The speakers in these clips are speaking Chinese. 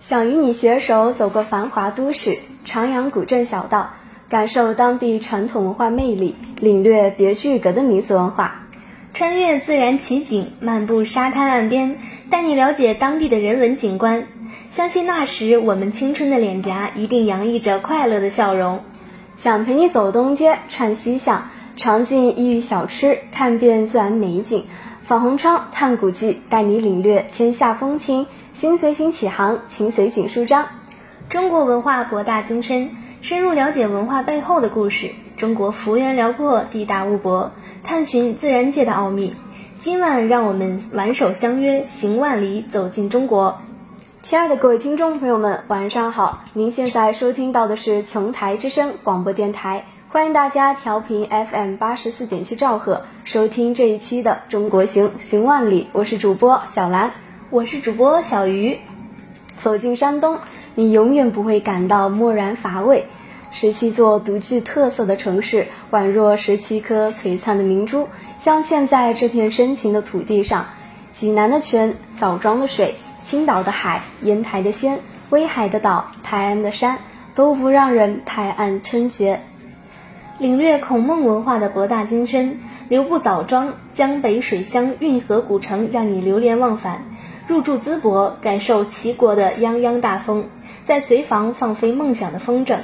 想与你携手走过繁华都市，徜徉古镇小道，感受当地传统文化魅力，领略别具一格的民俗文化。穿越自然奇景，漫步沙滩岸边，带你了解当地的人文景观。相信那时我们青春的脸颊一定洋溢着快乐的笑容。想陪你走东街，串西巷，尝尽异域小吃，看遍自然美景，访红窗，探古迹，带你领略天下风情。心随心起航，情随景舒张。中国文化博大精深，深入了解文化背后的故事。中国幅员辽阔，地大物博，探寻自然界的奥秘。今晚让我们挽手相约，行万里，走进中国。亲爱的各位听众朋友们，晚上好！您现在收听到的是琼台之声广播电台，欢迎大家调频 FM 八十四点七兆赫收听这一期的《中国行行万里》，我是主播小兰。我是主播小鱼。走进山东，你永远不会感到漠然乏味。十七座独具特色的城市，宛若十七颗璀璨的明珠，镶嵌在这片深情的土地上。济南的泉，枣庄的水，青岛的海，烟台的仙，威海的岛，泰安的山，都不让人拍案称绝。领略孔孟文化的博大精深，留步枣庄，江北水乡，运河古城，让你流连忘返。入住淄博，感受齐国的泱泱大风；在随房放飞梦想的风筝；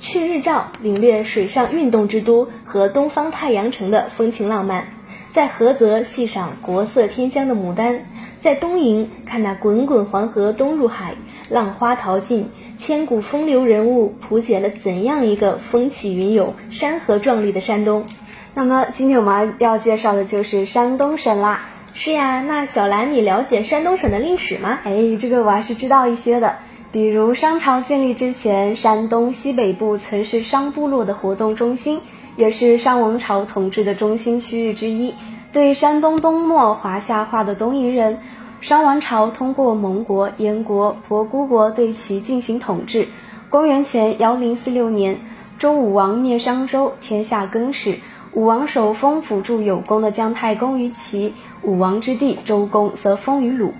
去日照，领略水上运动之都和东方太阳城的风情浪漫；在菏泽细赏国色天香的牡丹；在东营看那滚滚黄河东入海，浪花淘尽，千古风流人物谱写了怎样一个风起云涌、山河壮丽的山东。那么，今天我们要介绍的就是山东省啦。是呀，那小兰，你了解山东省的历史吗？哎，这个我还是知道一些的。比如商朝建立之前，山东西北部曾是商部落的活动中心，也是商王朝统治的中心区域之一。对山东东漠华夏化的东夷人，商王朝通过蒙国、燕国、博孤国对其进行统治。公元前幺零四六年，周武王灭商周，天下更始。武王手封辅助有功的姜太公于齐。武王之地周公则封于鲁。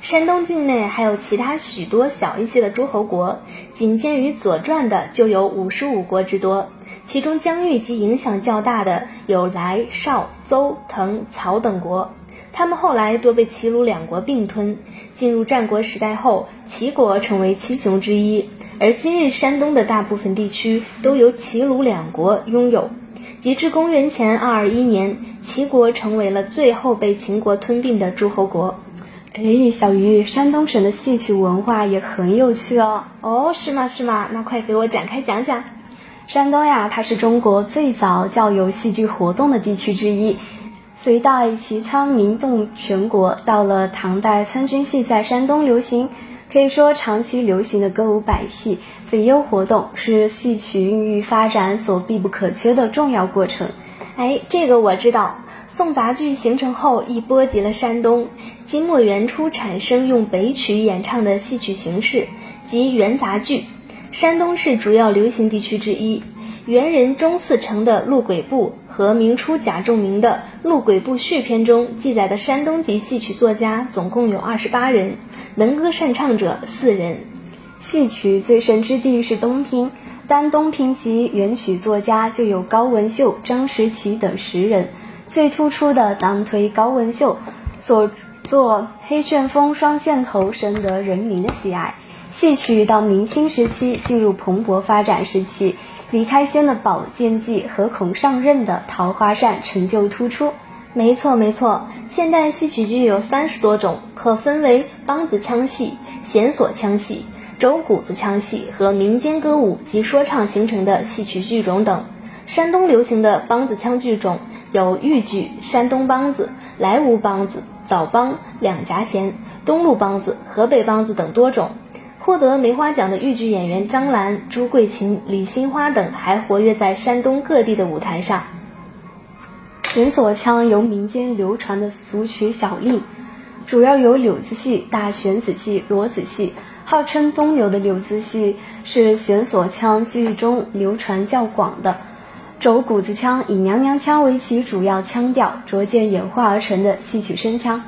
山东境内还有其他许多小一些的诸侯国，仅见于《左传》的就有五十五国之多。其中疆域及影响较大的有莱、邵、邹、滕、曹等国，他们后来多被齐鲁两国并吞。进入战国时代后，齐国成为七雄之一，而今日山东的大部分地区都由齐鲁两国拥有。截至公元前二二一年，齐国成为了最后被秦国吞并的诸侯国。哎，小鱼，山东省的戏曲文化也很有趣哦。哦，是吗？是吗？那快给我展开讲讲。山东呀，它是中国最早较有戏剧活动的地区之一。隋代齐昌名动全国，到了唐代，参军戏在山东流行。可以说，长期流行的歌舞百戏、匪优活动是戏曲孕育发展所必不可缺的重要过程。哎，这个我知道。宋杂剧形成后，亦波及了山东。金末元初产生用北曲演唱的戏曲形式，即元杂剧。山东是主要流行地区之一。元人钟嗣成的《陆鬼部》和明初贾仲明的《陆鬼部续篇》中记载的山东籍戏曲作家总共有二十八人，能歌善唱者四人。戏曲最盛之地是东平，单东平及元曲作家就有高文秀、张时齐等十人。最突出的当推高文秀所作《黑旋风》《双线头》深得人民的喜爱。戏曲到明清时期进入蓬勃发展时期。李开先的《宝剑记》和孔尚任的《桃花扇》成就突出。没错没错，现代戏曲剧有三十多种，可分为梆子腔戏、弦索腔戏、轴鼓子腔戏和民间歌舞及说唱形成的戏曲剧种等。山东流行的梆子腔剧种有豫剧、山东梆子、莱芜梆子、枣梆、两夹弦、东路梆子、河北梆子等多种。获得梅花奖的豫剧演员张兰、朱桂琴、李新花等还活跃在山东各地的舞台上。弦索腔由民间流传的俗曲小丽，主要有柳子戏、大弦子戏、罗子戏。号称东流的柳子戏是弦索腔剧中流传较广的。轴鼓子腔以娘娘腔为其主要腔调，逐渐演化而成的戏曲声腔。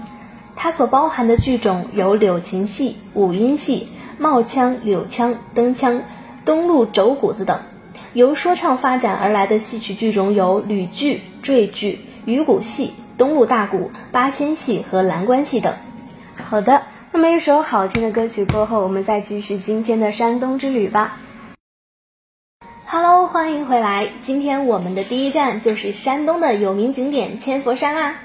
它所包含的剧种有柳琴戏、五音戏。帽腔、柳腔、灯腔、东路轴鼓子等。由说唱发展而来的戏曲剧种有吕剧、赘剧、鱼鼓戏、东路大鼓、八仙戏和蓝关戏等。好的，那么一首好听的歌曲过后，我们再继续今天的山东之旅吧。Hello，欢迎回来。今天我们的第一站就是山东的有名景点千佛山啦。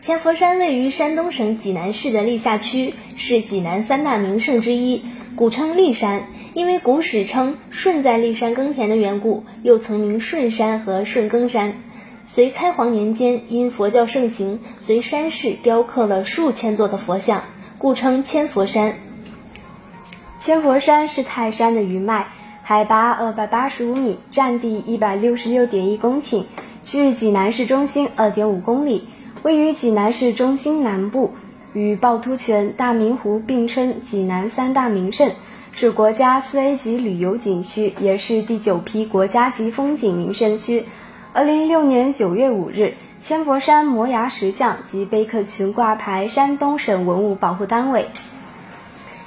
千佛山位于山东省济南市的历下区，是济南三大名胜之一，古称历山。因为古史称舜在历山耕田的缘故，又曾名舜山和舜耕山。隋开皇年间，因佛教盛行，随山势雕刻了数千座的佛像，故称千佛山。千佛山是泰山的余脉，海拔二百八十五米，占地一百六十六点一公顷，距济南市中心二点五公里。位于济南市中心南部，与趵突泉、大明湖并称济南三大名胜，是国家四 A 级旅游景区，也是第九批国家级风景名胜区。二零一六年九月五日，千佛山摩崖石像及碑刻群挂牌山东省文物保护单位。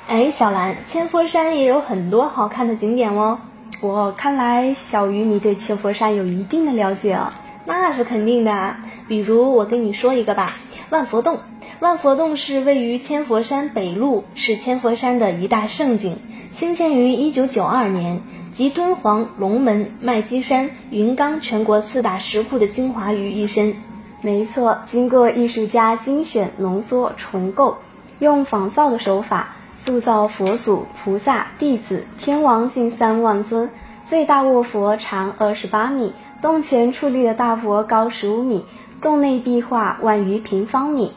哎，小兰，千佛山也有很多好看的景点哦。我看来，小鱼你对千佛山有一定的了解哦。那是肯定的，比如我跟你说一个吧，万佛洞。万佛洞是位于千佛山北麓，是千佛山的一大胜景，兴建于一九九二年，集敦煌、龙门、麦积山、云冈全国四大石窟的精华于一身。没错，经过艺术家精选、浓缩、重构，用仿造的手法塑造佛祖、菩萨、弟子、天王近三万尊，最大卧佛长二十八米。洞前矗立的大佛高十五米，洞内壁画万余平方米，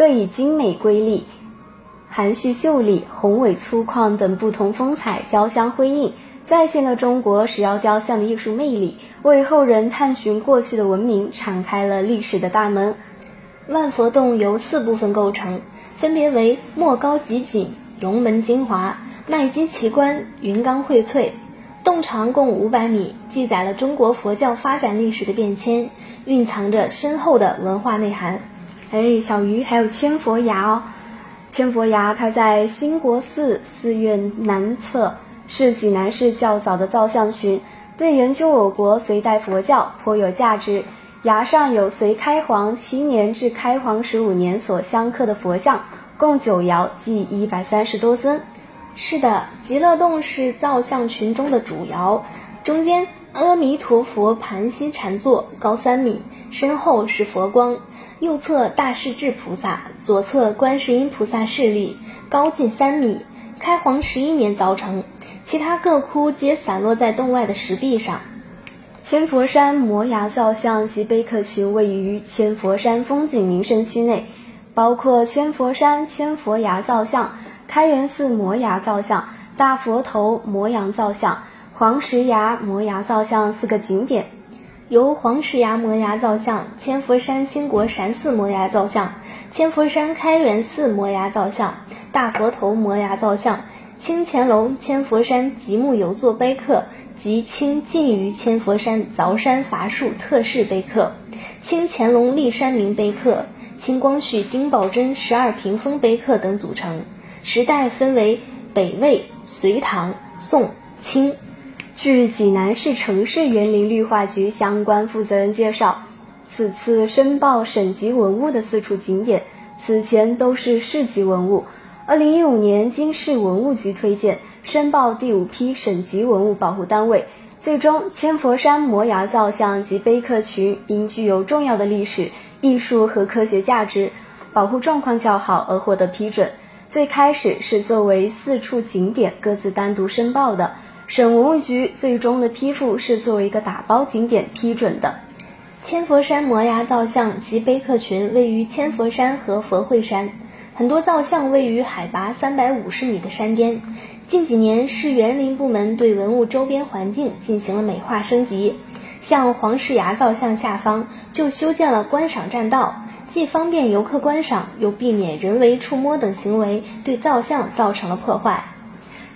各以精美瑰丽、含蓄秀丽、宏伟粗犷等不同风采交相辉映，再现了中国石窑雕像的艺术魅力，为后人探寻过去的文明敞开了历史的大门。万佛洞由四部分构成，分别为莫高极景、龙门精华、麦积奇观、云冈荟萃。洞长共五百米，记载了中国佛教发展历史的变迁，蕴藏着深厚的文化内涵。哎，小鱼，还有千佛崖哦！千佛崖它在兴国寺寺院南侧，是济南市较早的造像群，对研究我国隋代佛教颇有价值。崖上有隋开皇七年至开皇十五年所镶刻的佛像，共九窑，计一百三十多尊。是的，极乐洞是造像群中的主窑，中间阿弥陀佛盘膝禅坐，高三米，身后是佛光；右侧大势至菩萨，左侧观世音菩萨势力，高近三米。开皇十一年凿成，其他各窟皆散落在洞外的石壁上。千佛山摩崖造像及碑刻群位于千佛山风景名胜区内，包括千佛山千佛崖造像。开元寺摩崖造像、大佛头摩崖造像、黄石崖摩崖造像四个景点，由黄石崖摩崖造像、千佛山兴国禅寺摩崖造像、千佛山开元寺摩崖造像、大佛头摩崖造像、清乾隆千佛山极目游坐碑刻及清晋于千佛山凿山伐树特事碑刻、清乾隆立山铭碑刻、清光绪丁宝桢十二屏风碑刻等组成。时代分为北魏、隋唐、宋、清。据济南市城市园林绿化局相关负责人介绍，此次申报省级文物的四处景点，此前都是市级文物。二零一五年经市文物局推荐，申报第五批省级文物保护单位。最终，千佛山摩崖造像及碑刻群因具有重要的历史、艺术和科学价值，保护状况较好而获得批准。最开始是作为四处景点各自单独申报的，省文物局最终的批复是作为一个打包景点批准的。千佛山摩崖造像及碑刻群位于千佛山和佛会山，很多造像位于海拔三百五十米的山巅。近几年，市园林部门对文物周边环境进行了美化升级，像黄石崖造像下方就修建了观赏栈道。既方便游客观赏，又避免人为触摸等行为对造像造成了破坏。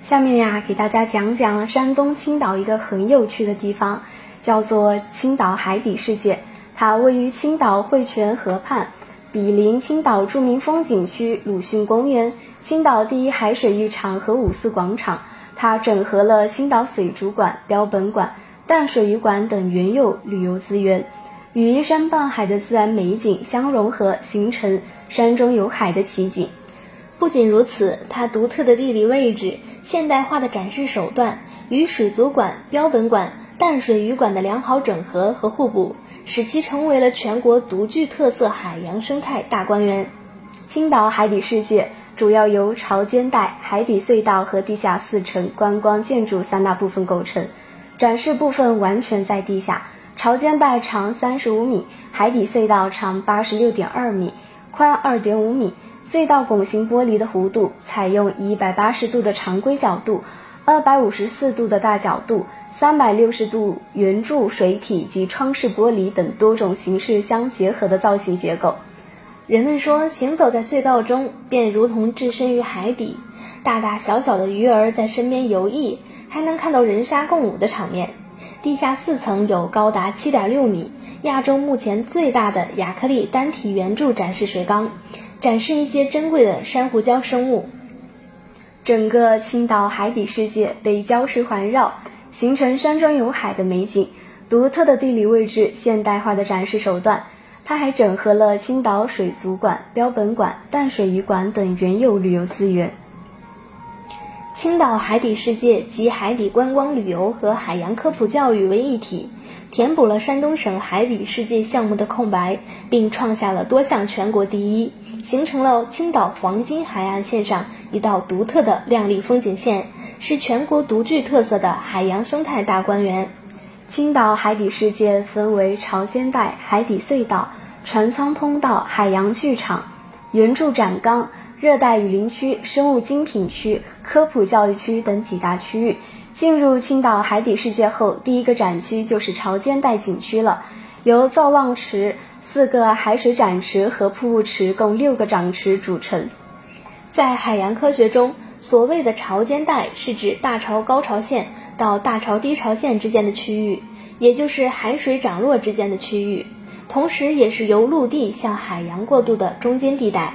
下面呀，给大家讲讲山东青岛一个很有趣的地方，叫做青岛海底世界。它位于青岛汇泉河畔，毗邻青岛著名风景区鲁迅公园、青岛第一海水浴场和五四广场。它整合了青岛水族馆、标本馆、淡水鱼馆等原有旅游资源，与依山傍海的自然美景相融合，形成山中有海的奇景。不仅如此，它独特的地理位置、现代化的展示手段与水族馆、标本馆、淡水鱼馆的良好整合和互补，使其成为了全国独具特色海洋生态大观园。青岛海底世界主要由潮间带、海底隧道和地下四层观光建筑三大部分构成，展示部分完全在地下。潮间带长三十五米，海底隧道长八十六点二米，宽二点五米。隧道拱形玻璃的弧度采用一百八十度的常规角度、二百五十四度的大角度、三百六十度圆柱水体及窗式玻璃等多种形式相结合的造型结构。人们说，行走在隧道中，便如同置身于海底，大大小小的鱼儿在身边游弋，还能看到人鲨共舞的场面。地下四层有高达七点六米、亚洲目前最大的亚克力单体圆柱展示水缸。展示一些珍贵的珊瑚礁生物。整个青岛海底世界被礁石环绕，形成山中有海的美景。独特的地理位置，现代化的展示手段，它还整合了青岛水族馆、标本馆、淡水鱼馆等原有旅游资源。青岛海底世界集海底观光旅游和海洋科普教育为一体。填补了山东省海底世界项目的空白，并创下了多项全国第一，形成了青岛黄金海岸线上一道独特的亮丽风景线，是全国独具特色的海洋生态大观园。青岛海底世界分为潮间带、海底隧道、船舱通道、海洋剧场、圆柱展缸、热带雨林区、生物精品区、科普教育区等几大区域。进入青岛海底世界后，第一个展区就是潮间带景区了，由造浪池、四个海水展池和瀑布池共六个涨池组成。在海洋科学中，所谓的潮间带是指大潮高潮线到大潮低潮线之间的区域，也就是海水涨落之间的区域，同时也是由陆地向海洋过渡的中间地带。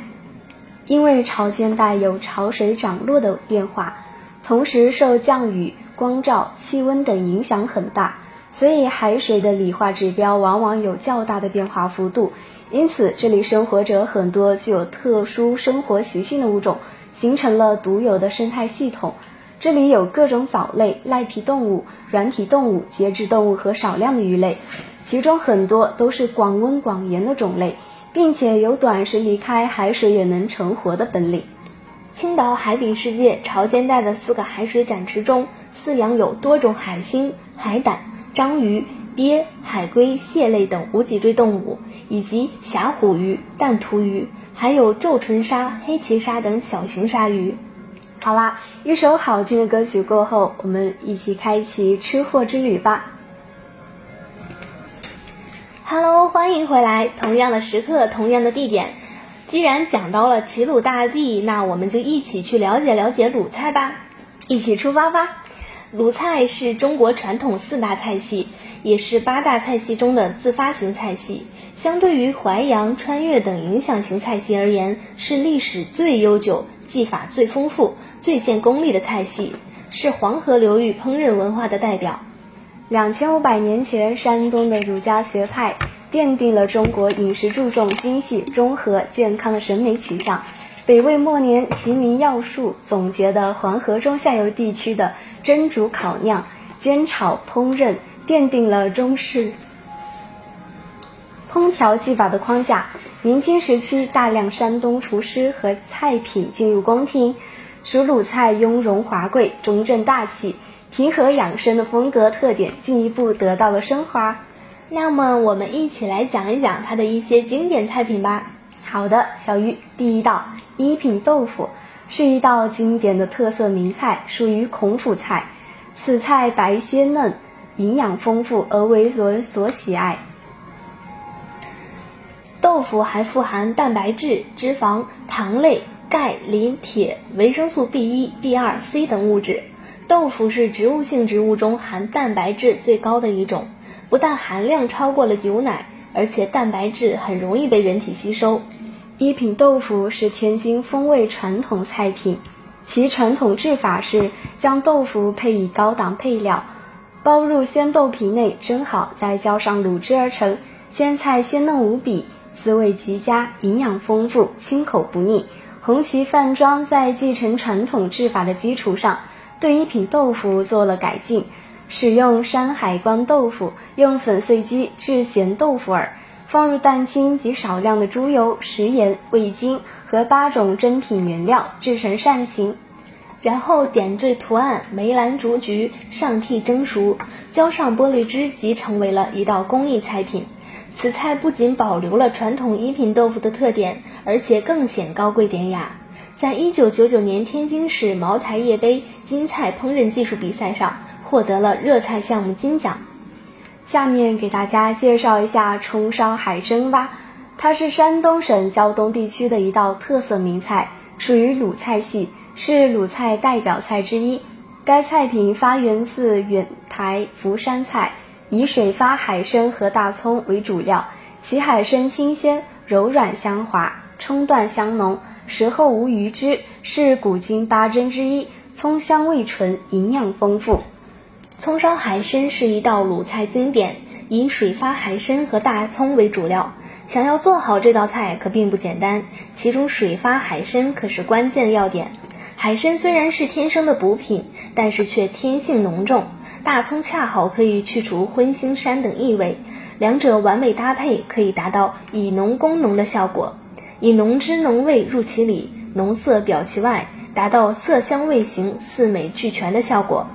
因为潮间带有潮水涨落的变化，同时受降雨。光照、气温等影响很大，所以海水的理化指标往往有较大的变化幅度。因此，这里生活着很多具有特殊生活习性的物种，形成了独有的生态系统。这里有各种藻类、赖皮动物、软体动物、节肢动物和少量的鱼类，其中很多都是广温广盐的种类，并且有短时离开海水也能成活的本领。青岛海底世界潮间带的四个海水展池中，饲养有多种海星、海胆、章鱼、鳖、海龟、蟹类等无脊椎动物，以及峡虎鱼、弹涂鱼，还有皱唇鲨、黑鳍鲨等小型鲨鱼。好啦，一首好听的歌曲过后，我们一起开启吃货之旅吧。Hello，欢迎回来，同样的时刻，同样的地点。既然讲到了齐鲁大地，那我们就一起去了解了解鲁菜吧，一起出发吧。鲁菜是中国传统四大菜系，也是八大菜系中的自发型菜系。相对于淮扬、川粤等影响型菜系而言，是历史最悠久、技法最丰富、最见功力的菜系，是黄河流域烹饪文化的代表。两千五百年前，山东的儒家学派。奠定了中国饮食注重精细、中和、健康的审美取向。北魏末年，齐民要术总结的黄河中下游地区的蒸、煮、烤、酿、煎、炒、烹饪，奠定了中式烹调技法的框架。明清时期，大量山东厨师和菜品进入宫廷，使鲁菜雍容华贵、中正大气、平和养生的风格特点进一步得到了升华。那么，我们一起来讲一讲它的一些经典菜品吧。好的，小鱼，第一道一品豆腐是一道经典的特色名菜，属于孔府菜。此菜白鲜嫩，营养丰富，而为人所喜爱。豆腐还富含蛋白质、脂肪、糖类、钙、磷、铁、维生素 B 一、B 二、C 等物质。豆腐是植物性植物中含蛋白质最高的一种。不但含量超过了牛奶，而且蛋白质很容易被人体吸收。一品豆腐是天津风味传统菜品，其传统制法是将豆腐配以高档配料，包入鲜豆皮内蒸好，再浇上卤汁而成。鲜菜鲜嫩无比，滋味极佳，营养丰富，清口不腻。红旗饭庄在继承传统制法的基础上，对一品豆腐做了改进，使用山海关豆腐，用粉碎机制咸豆腐耳。放入蛋清及少量的猪油、食盐、味精和八种珍品原料，制成扇形，然后点缀图案梅兰竹菊，上屉蒸熟，浇上玻璃汁，即成为了一道工艺菜品。此菜不仅保留了传统一品豆腐的特点，而且更显高贵典雅。在一九九九年天津市茅台夜杯金菜烹饪技术比赛上，获得了热菜项目金奖。下面给大家介绍一下葱烧海参吧，它是山东省胶东地区的一道特色名菜，属于鲁菜系，是鲁菜代表菜之一。该菜品发源自远台福山菜，以水发海参和大葱为主料，其海参新鲜、柔软香滑，葱段香浓，食后无余汁，是古今八珍之一，葱香味纯，营养丰富。葱烧海参是一道鲁菜经典，以水发海参和大葱为主料。想要做好这道菜可并不简单，其中水发海参可是关键要点。海参虽然是天生的补品，但是却天性浓重，大葱恰好可以去除荤腥膻等异味，两者完美搭配，可以达到以浓攻浓的效果，以浓汁浓味入其里，浓色表其外，达到色香味形四美俱全的效果。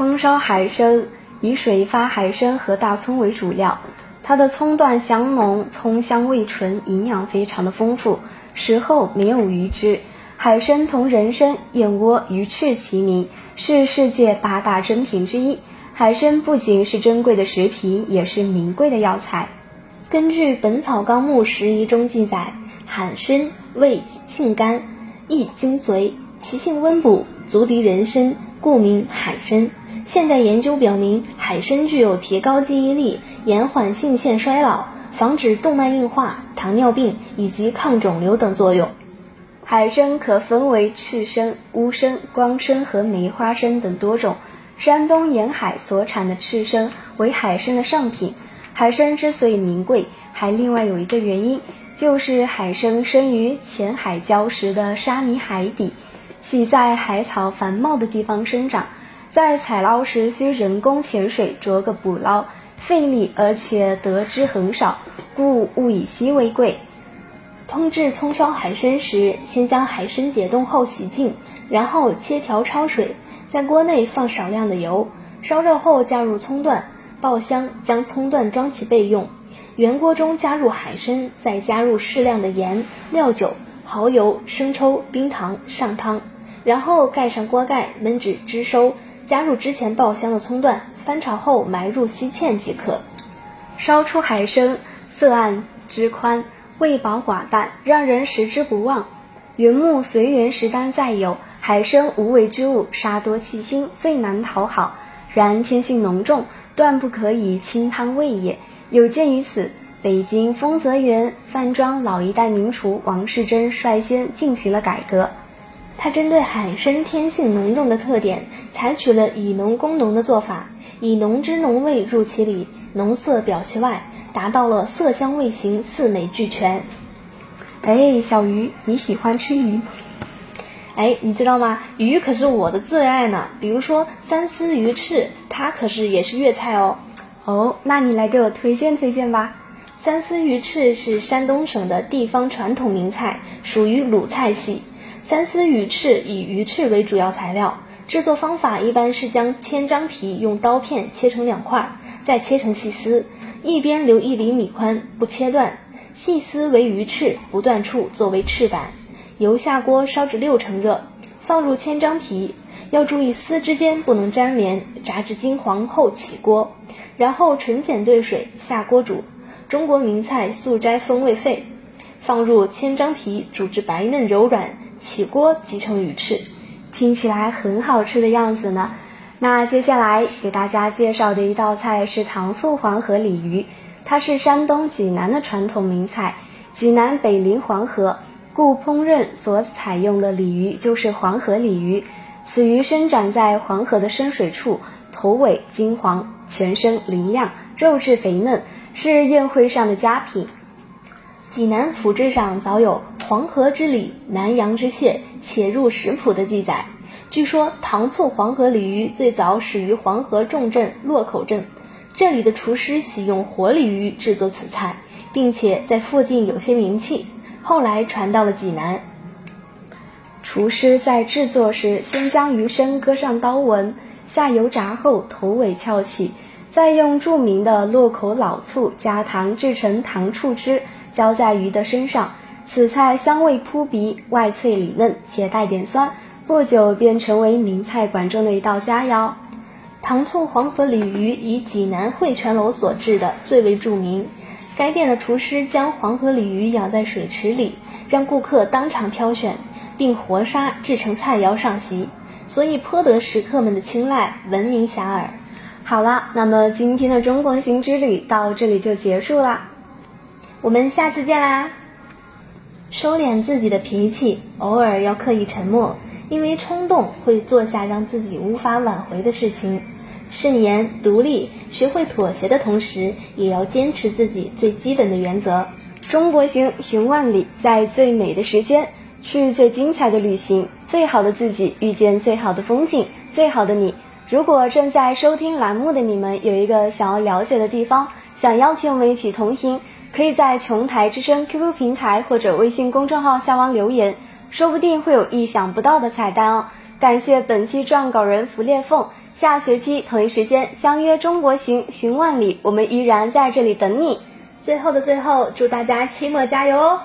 葱烧海参以水发海参和大葱为主料，它的葱段香浓，葱香味纯，营养非常的丰富，食后没有鱼汁。海参同人参、燕窝、鱼翅齐名，是世界八大珍品之一。海参不仅是珍贵的食品，也是名贵的药材。根据《本草纲目拾遗》中记载，海参味性甘，益精髓，其性温补，足敌人参，故名海参。现代研究表明，海参具有提高记忆力、延缓性腺衰老、防止动脉硬化、糖尿病以及抗肿瘤等作用。海参可分为赤参、乌参、光参和梅花参等多种。山东沿海所产的赤参为海参的上品。海参之所以名贵，还另外有一个原因，就是海参生于浅海礁石的沙泥海底，喜在海草繁茂的地方生长。在采捞时需人工潜水捉个捕捞，费力而且得之很少，故物以稀为贵。烹制葱烧海参时，先将海参解冻后洗净，然后切条焯水，在锅内放少量的油，烧热后加入葱段，爆香，将葱段装起备用。原锅中加入海参，再加入适量的盐、料酒、蚝油、生抽、冰糖上汤，然后盖上锅盖，焖至汁收。加入之前爆香的葱段，翻炒后埋入西芡即可。烧出海参，色暗汁宽，味饱寡淡，让人食之不忘。云木随园食单载有海参无味之物，杀多气腥，最难讨好。然天性浓重，断不可以清汤味也。有鉴于此，北京丰泽园饭庄老一代名厨王世珍率先进行了改革。他针对海参天性浓重的特点，采取了以浓攻浓的做法，以浓汁浓味入其里，浓色表其外，达到了色香味形四美俱全。哎，小鱼，你喜欢吃鱼？哎，你知道吗？鱼可是我的最爱呢。比如说三丝鱼翅，它可是也是粤菜哦。哦，那你来给我推荐推荐吧。三丝鱼翅是山东省的地方传统名菜，属于鲁菜系。三丝鱼翅以鱼翅为主要材料，制作方法一般是将千张皮用刀片切成两块，再切成细丝，一边留一厘米宽，不切断。细丝为鱼翅，不断处作为翅板。油下锅烧至六成热，放入千张皮，要注意丝之间不能粘连，炸至金黄后起锅，然后纯碱兑水下锅煮。中国名菜素斋风味肺，放入千张皮，煮至白嫩柔软。起锅即成鱼翅，听起来很好吃的样子呢。那接下来给大家介绍的一道菜是糖醋黄河鲤鱼，它是山东济南的传统名菜，济南北临黄河，故烹饪所采用的鲤鱼就是黄河鲤鱼。此鱼生长在黄河的深水处，头尾金黄，全身灵亮，肉质肥嫩，是宴会上的佳品。济南府志上早有“黄河之鲤，南阳之蟹，且入食谱”的记载。据说糖醋黄河鲤鱼最早始于黄河重镇洛口镇，这里的厨师喜用活鲤鱼制作此菜，并且在附近有些名气。后来传到了济南。厨师在制作时，先将鱼身割上刀纹，下油炸后头尾翘起，再用著名的洛口老醋加糖制成糖醋汁。浇在鱼的身上，此菜香味扑鼻，外脆里嫩，且带点酸，不久便成为名菜馆中的一道佳肴。糖醋黄河鲤鱼以济南汇泉楼所制的最为著名。该店的厨师将黄河鲤鱼养在水池里，让顾客当场挑选，并活杀制成菜肴上席，所以颇得食客们的青睐，闻名遐迩。好了，那么今天的中国行之旅到这里就结束啦。我们下次见啦！收敛自己的脾气，偶尔要刻意沉默，因为冲动会做下让自己无法挽回的事情。慎言独立，学会妥协的同时，也要坚持自己最基本的原则。中国行，行万里，在最美的时间，去最精彩的旅行，最好的自己遇见最好的风景，最好的你。如果正在收听栏目的你们有一个想要了解的地方，想邀请我们一起同行。可以在琼台之声 QQ 平台或者微信公众号下方留言，说不定会有意想不到的彩蛋哦！感谢本期撰稿人拂裂缝，下学期同一时间相约中国行行万里，我们依然在这里等你。最后的最后，祝大家期末加油哦！